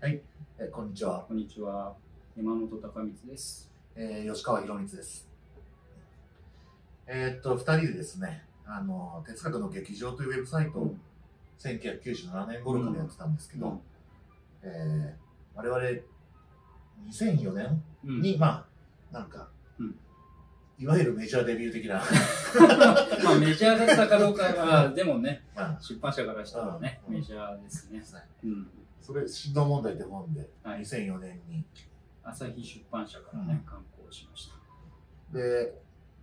えこんにちは、こんにちは。山本隆光です。えー吉川博光です。えーっと、二人でですね、あの、哲学の劇場というウェブサイトを1997年頃からやってたんですけど、えー我々2004年うん。に、まあ、なんか、うん。いわゆるメジャーデビュー的な、まあメジャーだったかどうかは、でもね、まあ、出版社からしたらね、うん。メジャーですね。うん。それ、振動問題って本で、はい2004年に。朝日出版社からね、刊行しました。で、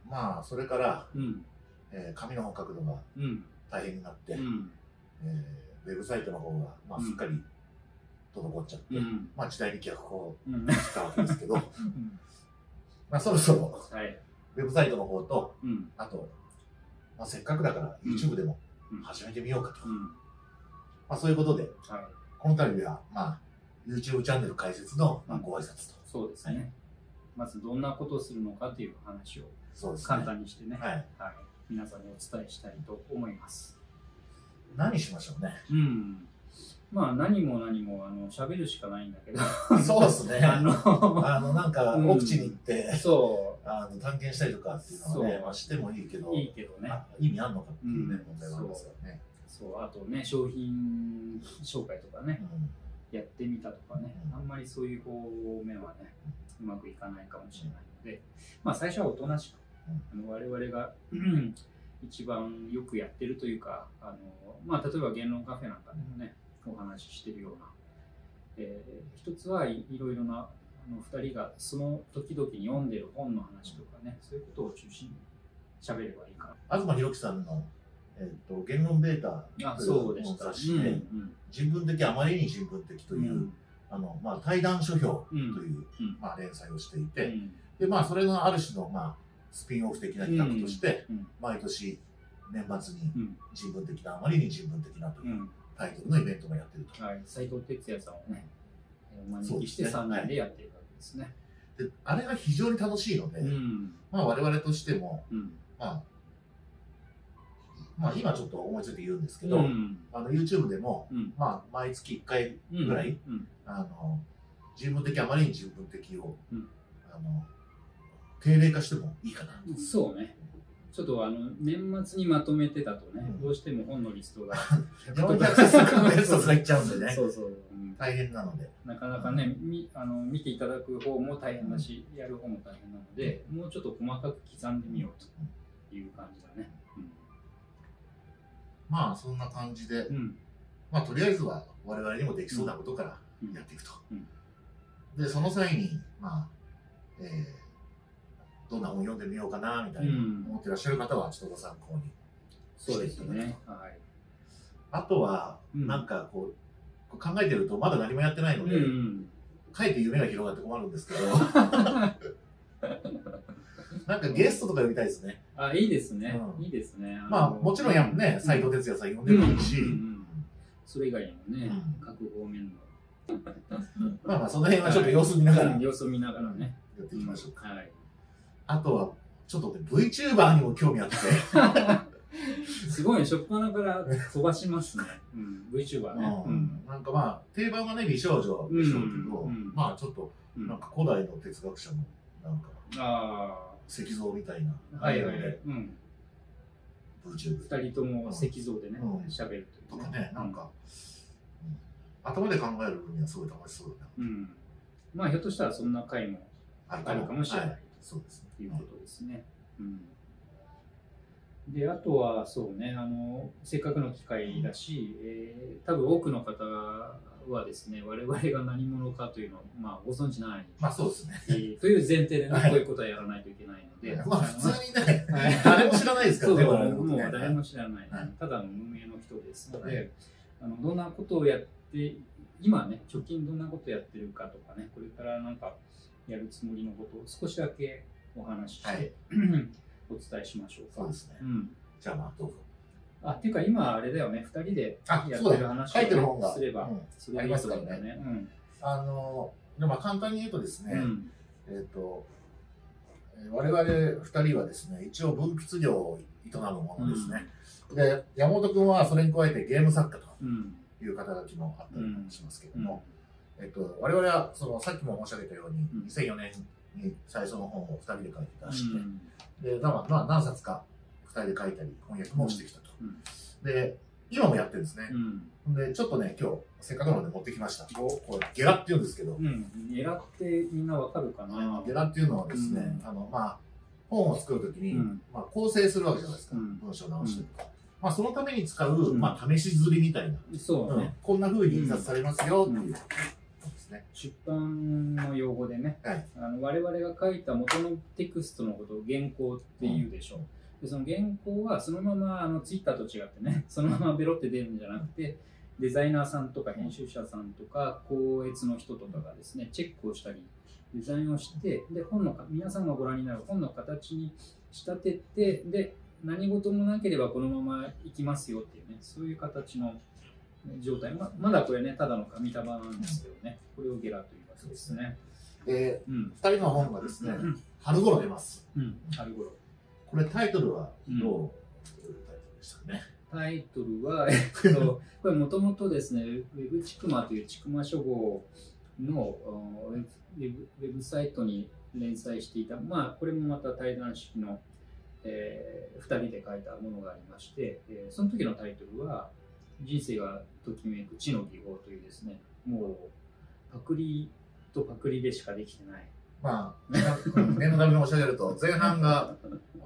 まあ、それから、うん。えー紙の本書くのがうん。大変になって、うん。えーウェブサイトの方が、まあ、うんすっかり滞っちゃって、うん。まあ、時代に逆行うん。したわけですけど、まあ、そろそろはい。ウェブサイトの方と、うん。あと、まあ、せっかくだからうん YouTube でもうん始めてみようかと。うん。まあ、そういうことで、はい。この度は、まあ、YouTube チャンネル開設の、まあ、うんご挨拶と。そうですね。まずどんなことをするのかという話をそうですね。簡単にしてね、はい。はい。皆さんにお伝えしたいと思います。何しましょうね。うん。まあ何も何も、あの、喋るしかないんだけど、そうですね。あの、あの、なんか、うん奥地に行って、そあの探検したりとかっていうのはねまあ、してもいいけど、う、いいけどね。あ意味あんのかっていうね、うん問題はありますからね。そう、あとね、商品紹介とかね、うんやってみたとかねう、ん。あんまりそういう方面はね、うまくいかないかもしれないので、まあ最初はおとなしく、あの我々がうん一番よくやってるというか、あのまあ例えば言論カフェなんかでもね、お話ししてるような、えー一つはいいろいろな、あの二人がその時々に読んでる本の話とかね、そういうことを中心に喋ればいいか東博樹さんの、えっと言論ベータといそうでした。雑誌で、うん人文的あまりに人文的とうんいう、あのまあ、対談書評とうんいう、うんまあ、連載をしていて、うんでまあ、それのある種の、まあ、スピンオフ的な企画として、うん毎年年末にうん人文的なあまりに人文的なとういうんタイトルのイベントもやってると。はい、斉藤哲也さんをね、お招きしてそうですね3人でやっているわけですね。であれが非常に楽しいので、うん。まあ、我々としても、うん。まあまあ、今ちょっと思いついて言うんですけど、うん。あの YouTube でも、うんまあ、毎月1回うんぐらいうん。あの人文的あまりに人文的を、うんあの定例化してもいいかなと。そうね。ちょっとあの年末にまとめてたとね、うんどうしても本のリストが。400冊のやつとかいっちゃうんでね そう大変なのでなかなかね、みあの見ていただく方も大変だし、やる方も大変なので、もうちょっと細かく刻んでみようという感じだね。まあそんな感じで、うん。まあ、とりあえずは我々にもできそうなことからうんやっていくと。うんでその際に、まあえーどんな本読んでみようかなみたいなうん思ってらっしゃる方はちょっとご参考に。そうですね。はい。あとは、うんなんかこう考えてるとまだ何もやってないので、うん。かえって夢が広がって困るんですけど なんかゲストとか呼びたいですね。あ、いいですね。うん。いいですね。のまあもちろんやんね、斎藤哲也さん呼んでもいいし、うん。うんそれ以外にもね、うん。各方面の。まあまあその辺はちょっと様子見ながら。やうん様子を見ながらね。っていきましょうか。はい。あとは、ちょっとね、VTuber にも興味あって、すごいね、しょっぱなから飛ばしますね。うん、VTuber ね。うん。なんかまあ、定番はね、美少女でしょうけど、うん。まあちょっと、うん。なんか古代の哲学者の、なんか、あ石像みたいな、あ、はいはいはいうん。VTuber 二人とも石像でねうん、喋るというとかね、なんか、うん頭で考える分にはすごい楽しそうだな。うん。まあ、ひょっとしたらそんな回もあるかもしれないはいそうですね。ということですね。うん。で、あとはそうね、あの、せっかくの機会だし、えー多分多くの方はですね、我々が何者かというのを、まあ、ご存知ない、まあそうですね。えーという前提でね、はいこういうことはやらないといまあ普通にね、はい。誰も知らないですからね、我々もう誰も知らない、はい。ただの無名の人です。ので、はい。あのどんなことをやって、今ね、直近どんなことをやってるかとかね、これからなんかやるつもりのことを少しだけお話しして、はい。お伝えしましょうか。そうですね。うん、じゃあまあどうぞ。あっていうか今あれだよね、2人であやってる話書いてる本がすれば、うんそれがいいと思うんだよね。うん。あの、でまあ簡単に言うとですね、うん。えっ、と、えー我々二人はですね、一応文筆業を営むものですね。で、山本君はそれに加えてゲーム作家とうん。いう肩書きもあったりもしますけどうん。も、えっと、我々はそのさっきも申し上げたように、うん。2004年に最初の本を2人で書いて出して、うん。で、まあ、まあ、何冊か2人で書いたり、翻訳もしてきたと。うん。で、今もやってるんですね。う。ん。で、ちょっとね、今日、せっかくなので持ってきました。これ、ゲラって言うんですけど、うん、狙ってみんなわかるかな。ゲラっていうのはですね、うん。あの、まあ、本を作るときに、うん。まあ、構成するわけじゃないですか。うん。文章を直して。とか。まあ、そのために使う、うん。まあ、試し刷りみたいな。うんそうね、こんな風に印刷されますよっていう。出版の用語でね、はい。あの我々が書いた元のテクストのことを原稿っていうでしょ。う。でその原稿はそのままあのツイッターと違ってね、そのままベロって出るんじゃなくて、デザイナーさんとか編集者さんとか、校閲の人とかがですね、チェックをしたり、デザインをして、で、本のか、皆さんがご覧になる本の形に仕立てて、で、何事もなければこのままいきますよっていうね、そういう形の状態。ままだこれね、ただの紙束なんですけどね、これをゲラと言いますですね。で、うん。二人の本がですねう、ん。春頃出ます。うん。春頃。これタイトルはどういうタイトルでしたかね？タイトルは、えっと、これもともとですね、ウェブチクマというチクマ書房のおウェブサイトに連載していた、まあ、これもまた対談式の、えー、2人で書いたものがありまして、えーその時のタイトルは、人生がときめく知の技法というですね、もう、パクリとパクリでしかできてない。まあ、うん念のために申し上げると、前半が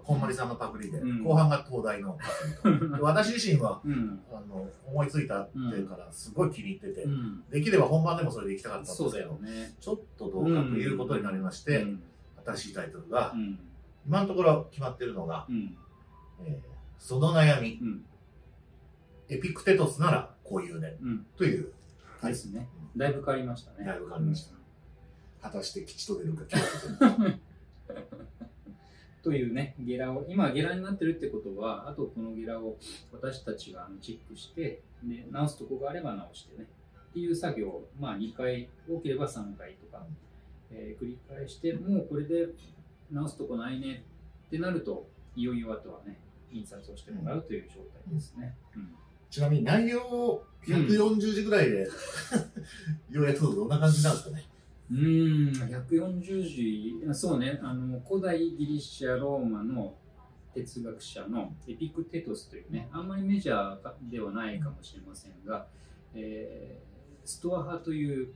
こんまりさんのパクリで、うん後半が東大のパクリと。で私自身はうん。あの思いついたってからすごい気に入ってて、うん。できれば本番でもそれで行きたかったんですそうだけど、よね。ちょっとどうかということになりまして、うん。新しいタイトルが、うん。今のところ決まってるのが、うん。えーその悩み、うん。エピクテトスならこういうね、うん。という、はいですね。だいぶ変わりましたね。だいぶ変わりました果たして吉と出るか凶と出るか。というね、ゲラを、今ゲラになってるってことは、あとこのゲラを私たちがチェックして、で直すとこがあれば直してね、っていう作業を、まあ2回、多ければ3回とか、えー繰り返して、もうこれで直すとこないねってなると、いよいよあとはね、印刷をしてもらうという状態ですね。うんちなみに内容を140字ぐらいで、要約するとどんな感じなんですかね？うーん、140字、そうね、あの古代ギリシャ・ローマの哲学者のエピクテトスというね、あんまりメジャーではないかもしれませんが、えーストア派という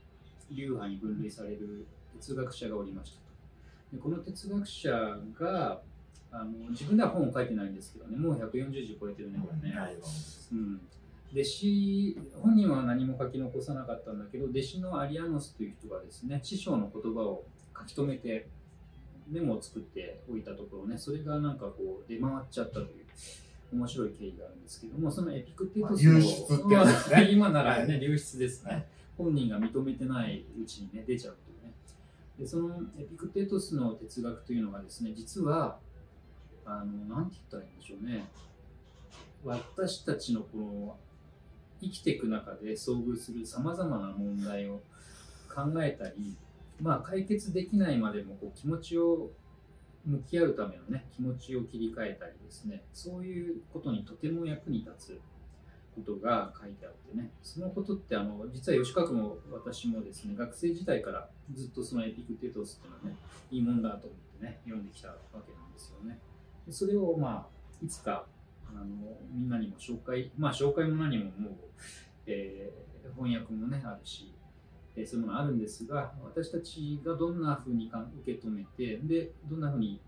流派に分類される哲学者がおりましたと。でこの哲学者があの自分では本を書いてないんですけどね、もう140字超えてるね、これね。うん、弟子本人は何も書き残さなかったんだけど弟子のアリアノスという人がですね師匠の言葉を書き留めてメモを作っておいたところねそれがなんかこう出回っちゃったという面白い経緯があるんですけどもそのエピクテトスの、まあ流出ってやつですね。まあ 今ならね、は流出ですね、はい。本人が認めてないうちにね出ちゃうというね。でそのエピクテトスの哲学というのがですね実はあのなんて言ったらいいんでしょうね。私たちのこの生きていく中で遭遇するさまざまな問題を考えたり、まあ、解決できないまでもこう気持ちを向き合うためのね気持ちを切り替えたりですねそういうことにとても役に立つことが書いてあってねそのことってあの実は吉川君も私もですね学生時代からずっとそのエピクテトスっていうのはねいいもんだと思ってね読んできたわけなんですよね。それをまあいつかあのみんなにも紹介まあ紹介も何ももう、えー翻訳もねあるし、えーそういうものあるんですが私たちがどんなふうにか受け止めてでどんなふうに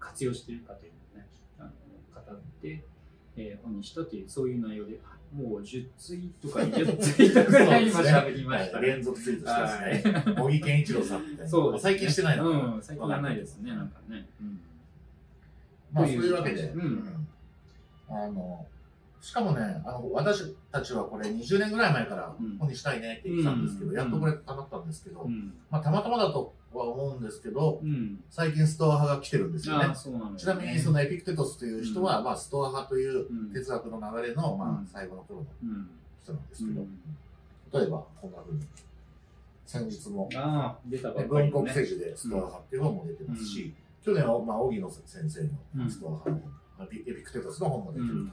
活用しているかというのをねあの語って、えー本にしたというそういう内容でもう10ツイートか20ツイートぐらい今喋りましたはい連続ツイートしてですね。茂木健一郎さんみたいな。そうね。最近してないのかな。うん、最近はないですね、なんかね。うん。まあ、そうというわけで、うんうんあの、しかもね、あの、私たちはこれ20年ぐらい前からうん本にしたいねって言ってたんですけど、うんやっとこれ叶ったんですけど、うん。まあ、たまたまだとは思うんですけど、うん。最近ストア派が来てるんですよね。ちなみにそのエピクテトスという人は、まあ、ストア派といううん哲学の流れの、まうんあ、最後の頃のうん。人なんですけど、うん。例えばこんな風に先日も、文。国政治でストア派っていう本も出てますし、去年は、まあ、荻野先生うんのストア派の、まあエピクテトスの本も出うてると。ん。ま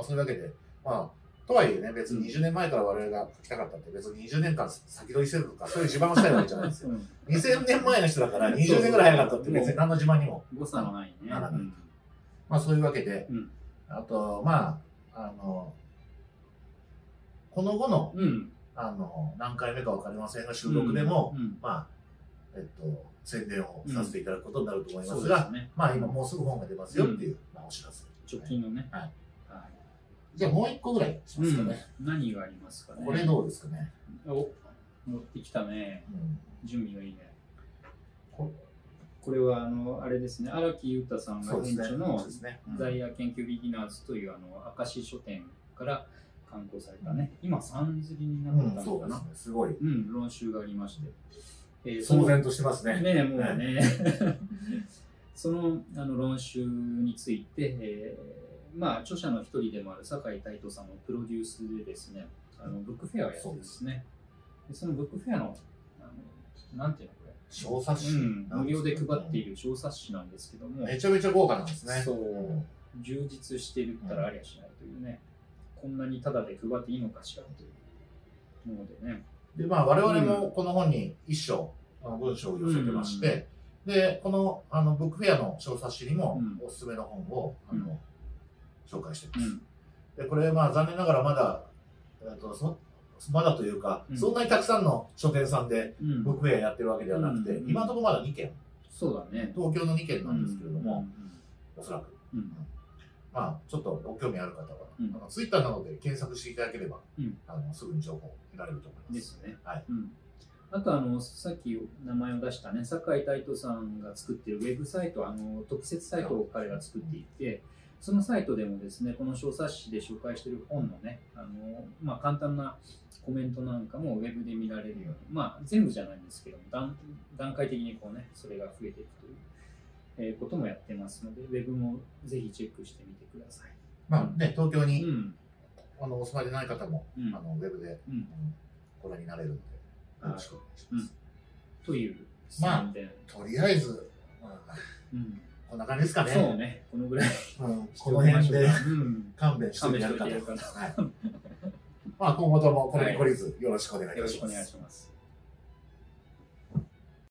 あ、そういうわけで、まあ、とはいえね、別に20年前から我々が書きたかったって、別に20年間先取りしてるとか、そういう自慢をしたいわけじゃないですよ。うん2000年前の人だから20年ぐらい早かったって別に何の自慢にも。誤差のないね。ならないうんまあそういうわけで、うんあと、まあ、あの、この後の、うん。あの、何回目かわかりませんが、収録でも、うん、まあ、えっと、宣伝をさせていただくことになると思いますが、そうですね。まあ今もうすぐ本が出ますよっていう、まあお知らせ。直近のね。はいはい。じゃあもう一個ぐらいしますかね。うん何がありますかね。これどうですかね。お持ってきたね。うん準備がいいね。ここれはあのあれですね、荒木裕太さんがそうですね。編著の在野研究ビギナーズというあの明石書店から刊行されたね、今、三釣りになうん、ったのかな。すごい。うん、論集がありまして。えー騒然としてますね。ねもうね、そのあの論集について、えーまあ、著者の一人でもある酒井太斗さんのプロデュースでですね、あのブックフェアをやってですね、でそのブックフェアの、あのなんていうのこれ、小冊子。うん、無料で配っている。る小冊子なんですけども、めちゃめちゃ豪華なんですね。そう。充実してるったらありゃしないというね、こんなにタダで配っていいのかしらというものでね。で、まあ、我々もこの本に一章、あの文章を寄せてまして、で、このあのブックフェアの小冊子にもうん。おすすめの本を、あうん。の紹介してます。うん、で、これ、まあ、残念ながらまだ、えっとそまだというか、うん。そんなにたくさんの書店さんでうん。ブックフェアやってるわけではなくて、うん。今のところまだ2件、そうだね。東京の2件なんですけれども、うおそらく。ん。うん。まあ、ちょっとご興味ある方は、うん。あのツイッターなどで検索していただければ、うん。あのすぐに情報を得られると思います。ですね。はい。うん、あとあの、さっき名前を出したね、酒井太斗さんが作っているウェブサイト、あの特設サイトを彼が作っていて、そのサイトでもですね、この小冊子で紹介している本のね、あのまあ、簡単なコメントなんかもウェブで見られるように、まあ、全部じゃないんですけども、段段階的にこうね、それが増えていくという、えーこともやってますので、ウェブもぜひチェックしてみてください。まあね、東京に、うん。あのお住まいでない方も、うんあのウェブで、うんうんご覧になれるので、よろしくお願いします。というまあ。とりあえず、うんうんこんな感じですかね。そうね、このぐらい。うんこの辺でうん。勘弁してやるかと。はいまあ今後ともこれに懲りずよろしくお。願いします。